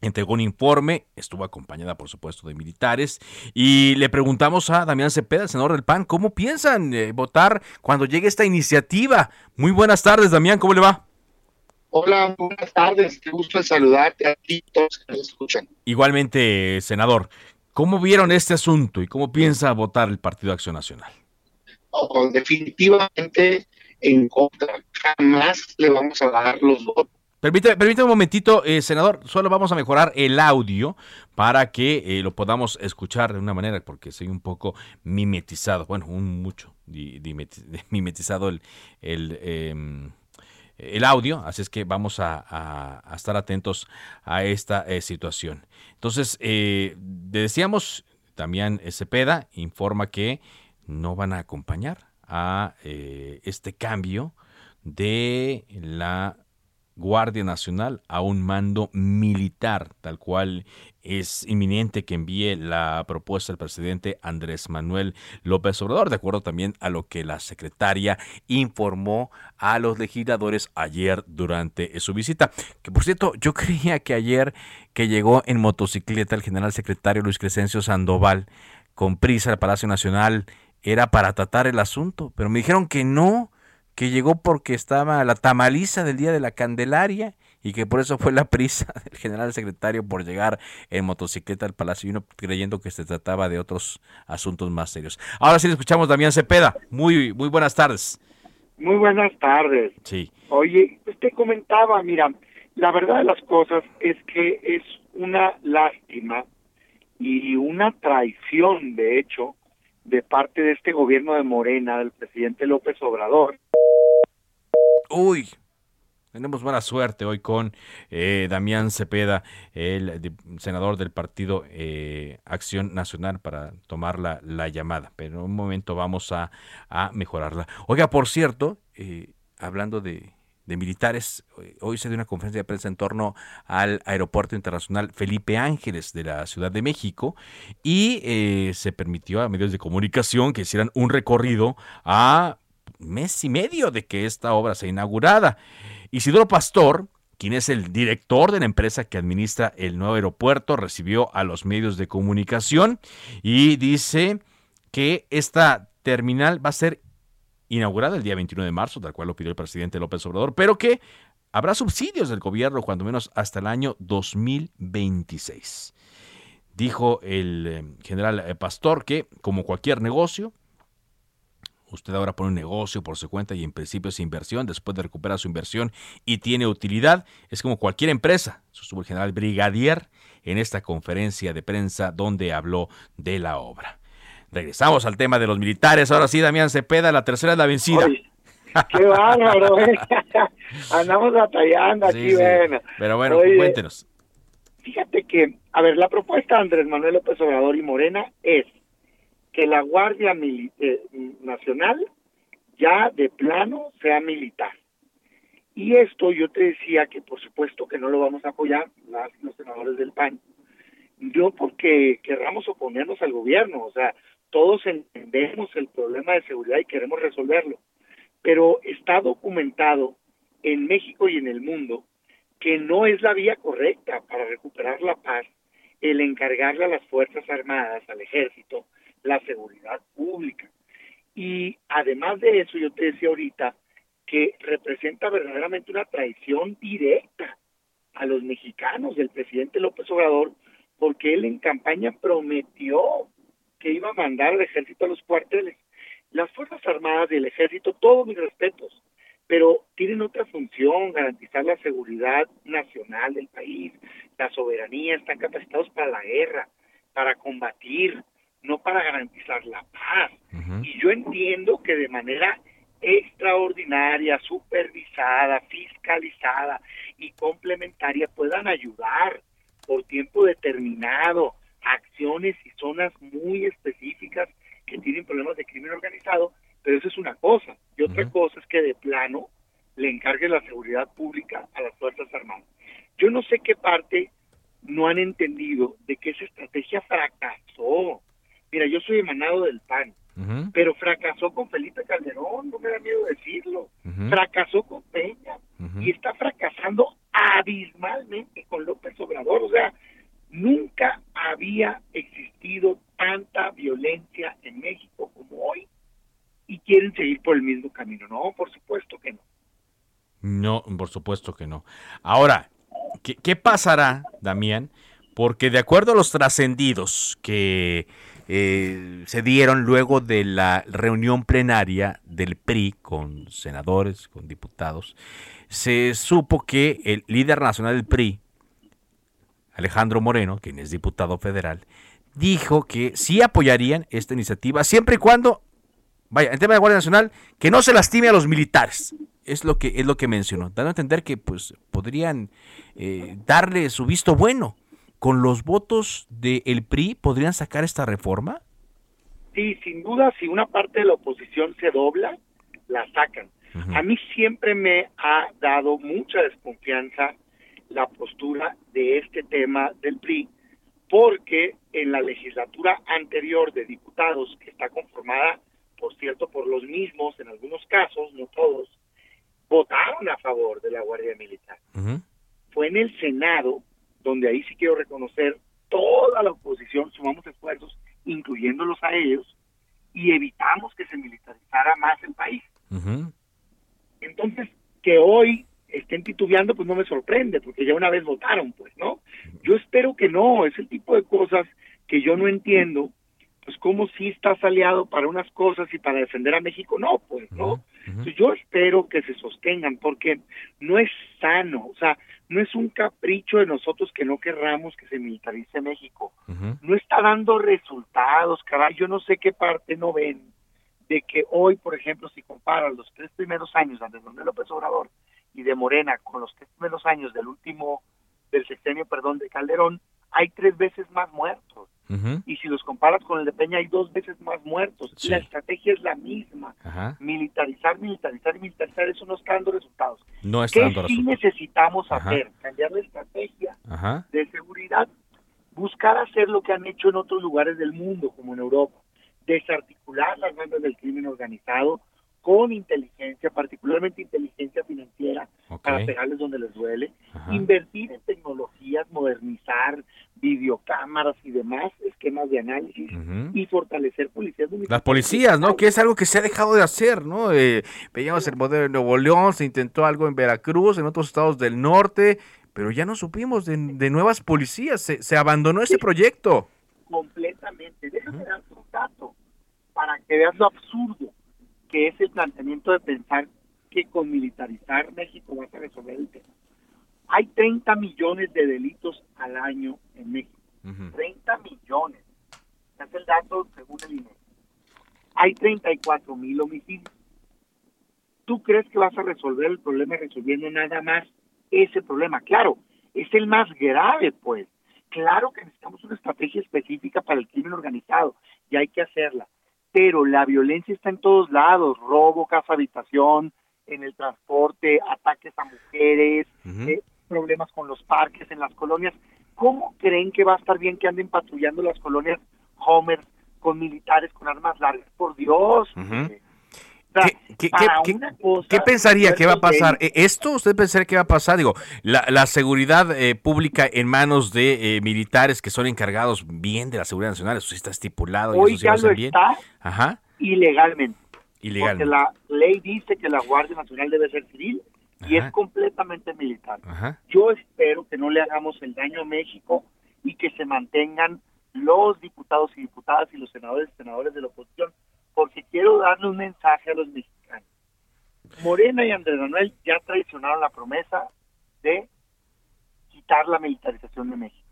entregó un informe, estuvo acompañada por supuesto de militares y le preguntamos a Damián Cepeda, senador del PAN, ¿cómo piensan eh, votar cuando llegue esta iniciativa? Muy buenas tardes, Damián, ¿cómo le va? Hola, buenas tardes, qué gusto saludarte a ti todos que nos escuchan. Igualmente, senador, ¿cómo vieron este asunto y cómo piensa votar el Partido Acción Nacional? definitivamente en contra, jamás le vamos a dar los votos Permítame, un momentito, eh, senador, solo vamos a mejorar el audio para que eh, lo podamos escuchar de una manera, porque soy un poco mimetizado, bueno, un mucho *laughs* mimetizado el, el, em, el audio, así es que vamos a, estar atentos a esta eh, situación. Entonces, decíamos, también Cepeda informa que no van a acompañar a este cambio de la Guardia Nacional a un mando militar, tal cual es inminente que envíe la propuesta del presidente Andrés Manuel López Obrador, de acuerdo también a lo que la secretaria informó a los legisladores ayer durante su visita. Que por cierto, yo creía que ayer que llegó en motocicleta el general secretario Luis Crescencio Sandoval con prisa al Palacio Nacional era para tratar el asunto, pero me dijeron que no, que llegó porque estaba la tamaliza del día de la Candelaria y que por eso fue la prisa *laughs* del general secretario por llegar en motocicleta al Palacio y uno creyendo que se trataba de otros asuntos más serios. Ahora sí le escuchamos Damián Cepeda. Muy, muy buenas tardes. Muy buenas tardes. Sí. Oye, usted comentaba, mira, la verdad de las cosas es que es una lástima y una traición, de hecho, de parte de este gobierno de Morena, del presidente López Obrador, Uy, tenemos buena suerte hoy con eh, Damián Cepeda, el senador del partido eh, Acción Nacional, para tomar la, llamada. Pero en un momento vamos a, mejorarla. Oiga, por cierto, eh, hablando de, militares, hoy se dio una conferencia de prensa en torno al Aeropuerto Internacional Felipe Ángeles de la Ciudad de México y se permitió a medios de comunicación que hicieran un recorrido a mes y medio de que esta obra sea inaugurada. Isidoro Pastor, quien es el director de la empresa que administra el nuevo aeropuerto, recibió a los medios de comunicación y dice que esta terminal va a ser inaugurada el día 21 de marzo, tal cual lo pidió el presidente López Obrador, pero que habrá subsidios del gobierno cuando menos hasta el año 2026. Dijo el eh, general eh, Pastor que, como cualquier negocio, Usted ahora pone un negocio por su cuenta y en principio es inversión, después de recuperar su inversión y tiene utilidad, es como cualquier empresa, sostuvo el general Brigadier en esta conferencia de prensa donde habló de la obra. Regresamos al tema de los militares. Ahora sí, Damián Cepeda, la tercera es la vencida. qué bárbaro, ¿eh? *laughs* andamos batallando aquí, bueno. Pero bueno, cuéntenos. Fíjate que, a ver, la propuesta de Andrés Manuel López Obrador y Morena es que la Guardia eh, Nacional ya de plano sea militar. Y esto yo te decía que por supuesto que no lo vamos a apoyar los senadores del PAN. Yo porque querramos oponernos al gobierno, o sea, todos entendemos el problema de seguridad y queremos resolverlo, pero está documentado en México y en el mundo que no es la vía correcta para recuperar la paz el encargarle a las Fuerzas Armadas, al ejército, la seguridad pública. Y además de eso, yo te decía ahorita que representa verdaderamente una traición directa a los mexicanos del presidente López Obrador, porque él en campaña prometió que iba a mandar al ejército a los cuarteles. Las Fuerzas Armadas y el ejército, todos mis respetos, pero tienen otra función, garantizar la seguridad nacional del país, la soberanía, están capacitados para la guerra, para combatir, no para garantizar la paz. Y yo entiendo que de manera extraordinaria, supervisada, fiscalizada y complementaria puedan ayudar por tiempo determinado acciones y zonas muy específicas que tienen problemas de crimen organizado, pero eso es una cosa. Y otra cosa es que de plano le encargue la seguridad pública a las Fuerzas Armadas. Yo no sé qué parte no han entendido de que esa estrategia fracasó. Mira, yo soy emanado del PAN, pero fracasó con Felipe Calderón, no me da miedo decirlo. Fracasó con Peña y está fracasando abismalmente con López Obrador. O sea, nunca había existido tanta violencia en México como hoy y quieren seguir por el mismo camino. No, por supuesto que no. No, por supuesto que no. Ahora, ¿qué, qué pasará, Damián? Porque de acuerdo a los trascendidos que eh, se dieron luego de la reunión plenaria del PRI con senadores, con diputados, se supo que el líder nacional del PRI, Alejandro Moreno, quien es diputado federal, dijo que sí apoyarían esta iniciativa siempre y cuando, vaya, en tema de Guardia Nacional, que no se lastime a los militares. Es lo que, es lo que mencionó, dando a entender que pues podrían eh, darle su visto bueno ¿con los votos del PRI podrían sacar esta reforma? Sí, sin duda, si una parte de la oposición se dobla, la sacan. A mí siempre me ha dado mucha desconfianza la postura de este tema del PRI, porque en la legislatura anterior de diputados, que está conformada, por cierto, por los mismos, en algunos casos, no todos, votaron a favor de la Guardia Militar. Fue en el Senado, donde ahí sí quiero reconocer toda la oposición, sumamos esfuerzos, incluyéndolos a ellos, y evitamos que se militarizara más el país. Entonces, que hoy estén titubeando, pues no me sorprende, porque ya una vez votaron, pues, ¿no? Yo espero que no, es el tipo de cosas que yo no entiendo, pues cómo si estás aliado para unas cosas y para defender a México, no, pues, ¿no? Yo espero que se sostengan, porque no es sano, o sea, no es un capricho de nosotros que no querramos que se militarice México, no está dando resultados, caray, yo no sé qué parte no ven de que hoy, por ejemplo, si comparas los tres primeros años de Andrés Manuel López Obrador y de Morena con los tres primeros años del último, del sexenio, perdón, de Calderón, hay tres veces más muertos. Y si los comparas con el de Peña, hay dos veces más muertos. La estrategia es la misma. Militarizar, militarizar y militarizar, eso no está dando resultados. No está ¿Qué dando sí resultados. necesitamos hacer? Cambiar la estrategia Ajá. de seguridad, buscar hacer lo que han hecho en otros lugares del mundo, como en Europa, desarticular las bandas del crimen organizado con inteligencia, particularmente inteligencia financiera, para pegarles donde les duele, invertir en tecnologías, modernizar videocámaras y demás, esquemas de análisis y fortalecer policías municipales. Las policías, ¿no? Que es algo que se ha dejado de hacer, ¿no? Eh, veíamos el modelo de Nuevo León, se intentó algo en Veracruz, en otros estados del norte, pero ya no supimos de, de nuevas policías, se, se abandonó ese proyecto. completamente. Déjame darte un dato para que veas lo absurdo que es el planteamiento de pensar que con militarizar México vas a resolver el tema. Hay 30 millones de delitos al año en México. 30 millones. Ese es el dato según el INE. Hay 34 mil homicidios. ¿Tú crees que vas a resolver el problema resolviendo nada más ese problema? Claro, es el más grave, pues. Claro que necesitamos una estrategia específica para el crimen organizado y hay que hacerla. Pero la violencia está en todos lados, robo, casa, habitación, en el transporte, ataques a mujeres, eh, problemas con los parques en las colonias. ¿Cómo creen que va a estar bien que anden patrullando las colonias Homer con militares con armas largas? Por Dios. ¿Qué, qué- qué pensaría que va a pasar? ¿E- ¿Esto usted pensaría que va a pasar? Digo, la, la seguridad eh, pública en manos de eh, militares que son encargados bien de la seguridad nacional, eso sí está estipulado y eso sí ya lo lo bien. está Ajá, ilegalmente. ilegal. Porque la ley dice que la Guardia Nacional debe ser civil y Ajá. es completamente militar. Ajá. Yo espero que no le hagamos el daño a México y que se mantengan los diputados y diputadas y los senadores y senadores de la oposición, porque quiero darle un mensaje a los mexicanos. Morena y Andrés Manuel ya traicionaron la promesa de quitar la militarización de México.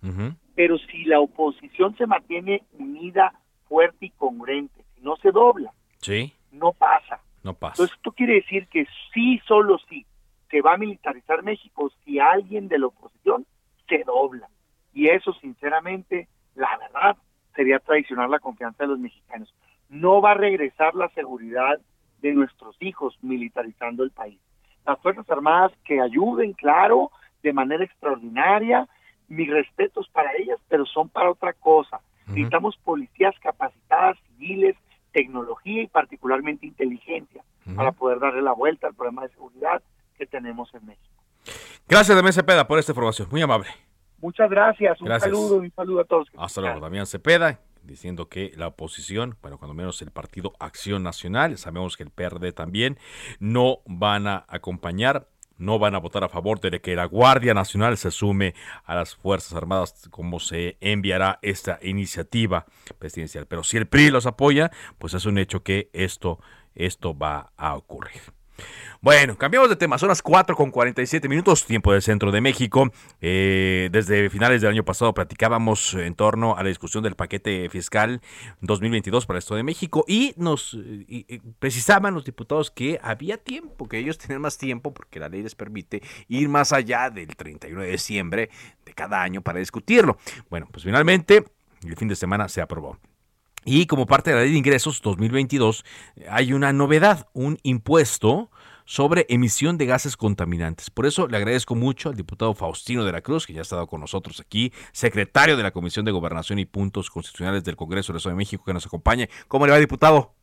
Pero si la oposición se mantiene unida, fuerte y congruente, si no se dobla, Sí, no pasa. no pasa. Entonces, esto quiere decir que sí, solo sí, se va a militarizar México si alguien de la oposición se dobla. Y eso, sinceramente, la verdad, sería traicionar la confianza de los mexicanos. No va a regresar la seguridad de nuestros hijos militarizando el país. Las Fuerzas Armadas que ayuden, claro, de manera extraordinaria, mis respetos para ellas, pero son para otra cosa. Necesitamos policías capacitadas, civiles, tecnología y particularmente inteligencia para poder darle la vuelta al problema de seguridad que tenemos en México. Gracias, Damián Cepeda, por esta información. Muy amable. Muchas gracias, un Gracias. saludo, un saludo a todos. Hasta luego, Damián Cepeda, diciendo que la oposición, bueno, cuando menos el partido Acción Nacional, sabemos que el PRD también, no van a acompañar, no van a votar a favor de que la Guardia Nacional se sume a las Fuerzas Armadas, como se enviará esta iniciativa presidencial. Pero si el PRI los apoya, pues es un hecho que esto, esto va a ocurrir. Bueno, cambiamos de tema. Son las 4 con 47 minutos, tiempo del centro de México. Eh, desde finales del año pasado platicábamos en torno a la discusión del paquete fiscal 2022 para el Estado de México y nos precisaban los diputados que había tiempo, que ellos tenían más tiempo porque la ley les permite ir más allá del 31 de diciembre de cada año para discutirlo. Bueno, pues finalmente el fin de semana se aprobó. Y como parte de la ley de ingresos 2022 hay una novedad, un impuesto sobre emisión de gases contaminantes. Por eso le agradezco mucho al diputado Faustino de la Cruz, que ya ha estado con nosotros aquí, secretario de la Comisión de Gobernación y Puntos Constitucionales del Congreso del Estado de México, que nos acompañe. ¿Cómo le va, diputado?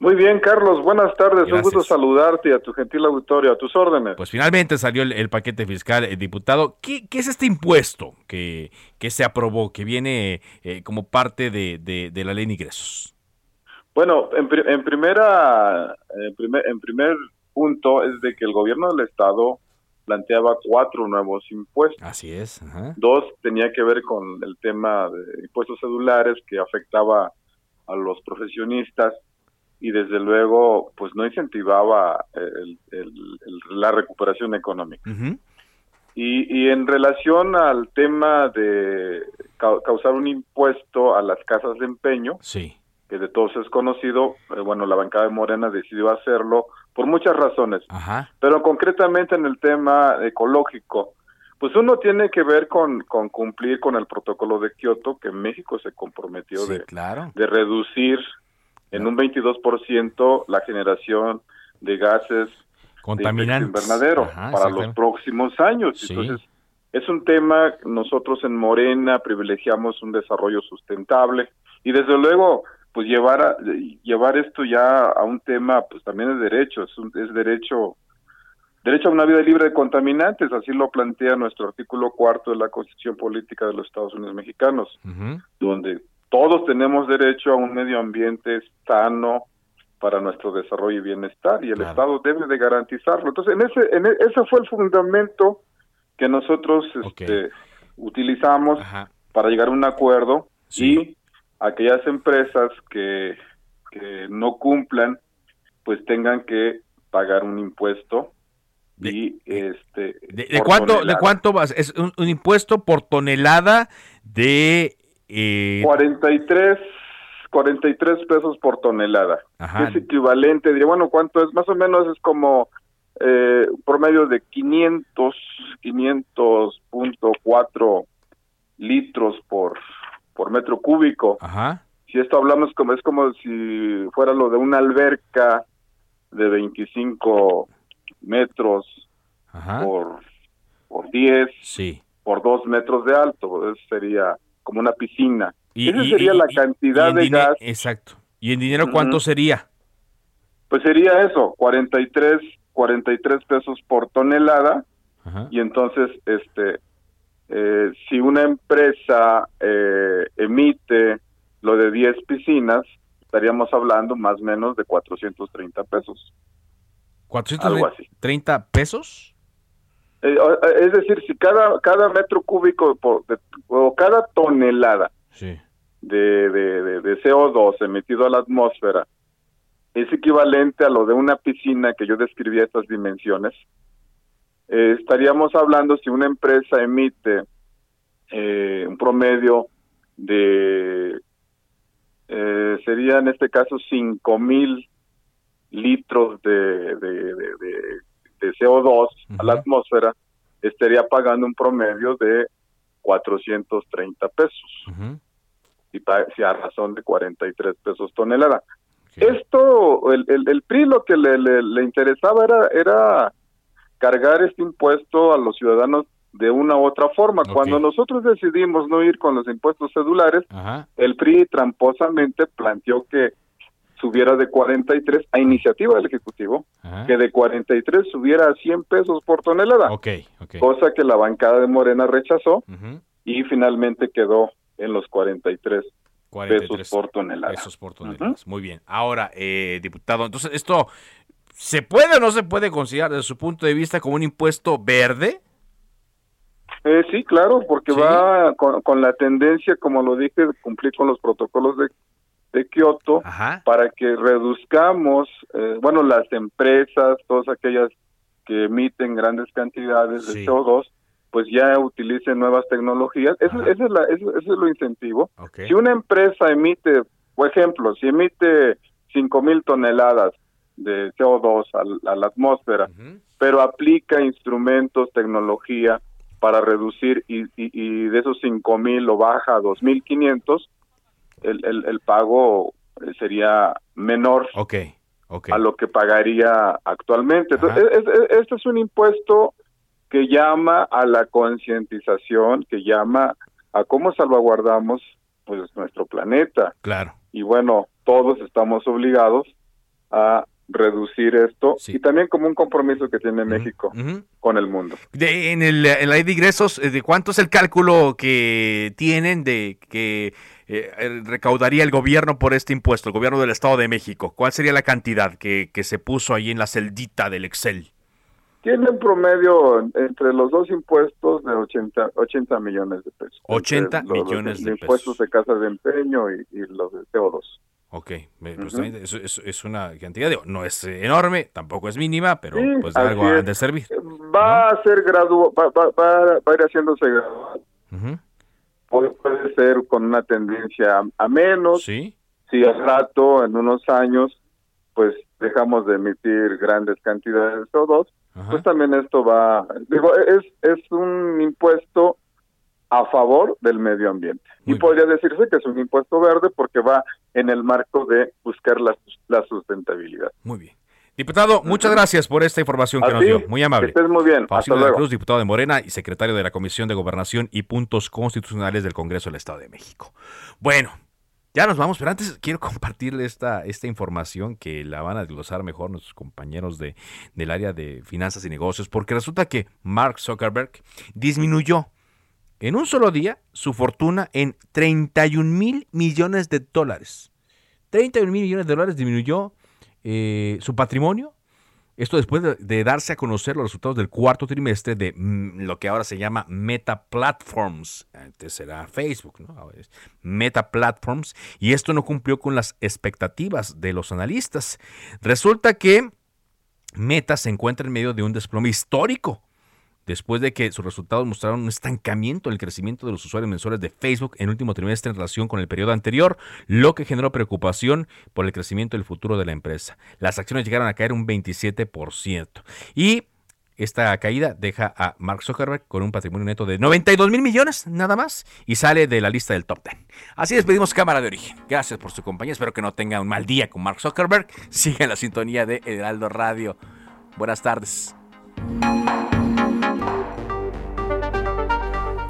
Muy bien, Carlos, buenas tardes. Un gusto saludarte y a tu gentil auditorio, a tus órdenes. Pues finalmente salió el, paquete fiscal, el diputado. ¿Qué, es este impuesto que, que se aprobó, que viene eh, como parte de, de, la ley de ingresos? Bueno, en, en primera, en primer, en primer punto es de que el gobierno del Estado planteaba cuatro nuevos impuestos. Así es. Dos tenía que ver con el tema de impuestos celulares que afectaba a los profesionistas y desde luego pues no incentivaba la recuperación económica. y, en relación al tema de causar un impuesto a las casas de empeño, sí. que de todos es conocido, eh, bueno, la bancada de Morena decidió hacerlo por muchas razones, pero concretamente en el tema ecológico, pues uno tiene que ver con, con cumplir con el protocolo de Kioto que México se comprometió de, de reducir en un 22% la generación de gases contaminantes. invernadero para los próximos años. Entonces, es un tema, nosotros en Morena privilegiamos un desarrollo sustentable y desde luego, pues llevar a, llevar esto ya a un tema, pues también es derecho, es, es derecho derecho a una vida libre de contaminantes, así lo plantea nuestro artículo cuarto de la Constitución Política de los Estados Unidos Mexicanos, donde todos tenemos derecho a un medio ambiente sano para nuestro desarrollo y bienestar y el Estado debe de garantizarlo. Entonces, en ese, en e, ese fue el fundamento que nosotros este, utilizamos para llegar a un acuerdo y aquellas empresas que, que no cumplan, pues tengan que pagar un impuesto y este de, cuánto de cuánto vas es un, impuesto por tonelada de 43, 43 pesos por tonelada. Es equivalente, diría, bueno, ¿cuánto es? Más o menos es como eh, promedio de 500, 500.4 litros por, por metro cúbico. Si esto hablamos como es como si fuera lo de una alberca de 25 metros por por 10, sí. por 2 metros de alto, eso sería como una piscina. Y, Esa sería la cantidad de gas. Exacto. ¿Y en dinero cuánto sería? Pues sería eso, 43, 43 pesos por tonelada. Y entonces, este, eh, si una empresa eh, emite lo de 10 piscinas, estaríamos hablando más o menos de 430 pesos. ¿430 pesos? Eh, eh, es decir, si cada, cada metro cúbico o cada tonelada de, de, CO2 emitido a la atmósfera es equivalente a lo de una piscina que yo describía estas dimensiones, eh, estaríamos hablando si una empresa emite un promedio de, sería en este caso 5 mil litros de, de, de CO2 a la atmósfera, estaría pagando un promedio de 430 pesos. Y si a razón de 43 pesos tonelada. Esto, el, el, PRI lo que le, le, interesaba era, era cargar este impuesto a los ciudadanos de una u otra forma. Cuando nosotros decidimos no ir con los impuestos cedulares, el PRI tramposamente planteó que subiera de 43 a iniciativa del Ejecutivo, que de 43 subiera a 100 pesos por tonelada. Cosa que la bancada de Morena rechazó y finalmente quedó en los 43, pesos por tonelada. Pesos por tonelada. Muy bien. Ahora, eh, diputado, entonces esto ¿se puede o no se puede considerar desde su punto de vista como un impuesto verde? Eh, sí, claro, porque va con, con, la tendencia, como lo dije, de cumplir con los protocolos de de Kioto para que reduzcamos, eh, bueno, las empresas, todas aquellas que emiten grandes cantidades de CO2, pues ya utilicen nuevas tecnologías. Eso, es, la, eso, es lo incentivo. Si una empresa emite, por ejemplo, si emite 5 mil toneladas de CO2 a, la atmósfera, pero aplica instrumentos, tecnología para reducir y, y, y de esos 5 mil lo baja a 2.500, el, el, el pago sería menor. a lo que pagaría actualmente. Entonces, este es un impuesto que llama a la concientización, que llama a cómo salvaguardamos pues nuestro planeta. Claro. Y bueno, todos estamos obligados a reducir esto y también como un compromiso que tiene México con el mundo. De, en, el, en la ley de ingresos, eh, ¿de cuánto es el cálculo que tienen de que eh, recaudaría el gobierno por este impuesto, el gobierno del Estado de México? ¿Cuál sería la cantidad que, que se puso ahí en la celdita del Excel? Tiene un promedio entre los dos impuestos de 80, 80 millones de pesos. 80 millones de, pesos. Impuestos de casa de empeño y, los de CO2. Ok, pues es, una cantidad, no es enorme, tampoco es mínima, pero pues algo ha de servir. Va a ser gradual, va, a ir haciéndose gradual. puede, ser con una tendencia a, menos. Sí. Si al rato, en unos años, pues dejamos de emitir grandes cantidades de CO2, pues también esto va, digo, es, es un impuesto a favor del medio ambiente. y podría decirse que es un impuesto verde porque va en el marco de buscar la, la sustentabilidad. Muy bien. Diputado, muchas gracias por esta información que nos dio. Muy amable. Que muy bien. Hasta luego. Cruz, diputado de Morena y secretario de la Comisión de Gobernación y Puntos Constitucionales del Congreso del Estado de México. Bueno, ya nos vamos, pero antes quiero *laughs* compartirle esta, esta información que la van a desglosar mejor nuestros compañeros de, del área de finanzas y negocios, porque resulta que Mark Zuckerberg disminuyó en un solo día su fortuna en 31 mil millones de dólares. 31 mil millones de dólares disminuyó eh, su patrimonio esto después de, darse a conocer los resultados del cuarto trimestre de mm, lo que ahora se llama Meta Platforms. Antes era Facebook, ¿no? Ahora es Meta Platforms. Y esto no cumplió con las expectativas de los analistas. Resulta que Meta se encuentra en medio de un desplome histórico después de que sus resultados mostraron un estancamiento en el crecimiento de los usuarios mensuales de Facebook en el último trimestre en relación con el periodo anterior, lo que generó preocupación por el crecimiento del futuro de la empresa. Las acciones llegaron a caer un 27%. Y esta caída deja a Mark Zuckerberg con un patrimonio neto de 92 mil millones, nada más, y sale de la lista del top 10. Así despedimos Cámara de Origen. Gracias por su compañía. Espero que no tenga un mal día con Mark Zuckerberg. Siga en la sintonía de Heraldo Radio. Buenas tardes.